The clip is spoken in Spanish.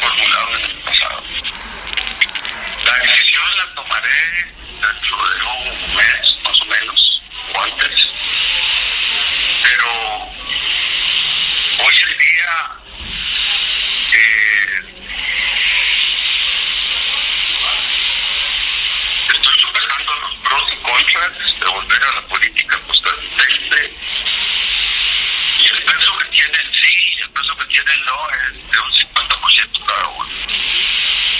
formulado en el pasado. La decisión la tomaré dentro de un mes, más o menos, o antes. Pero hoy en día eh, estoy superando los pros y contras de volver a la política costarricense y el peso que tiene en sí, el peso que tiene en no es de un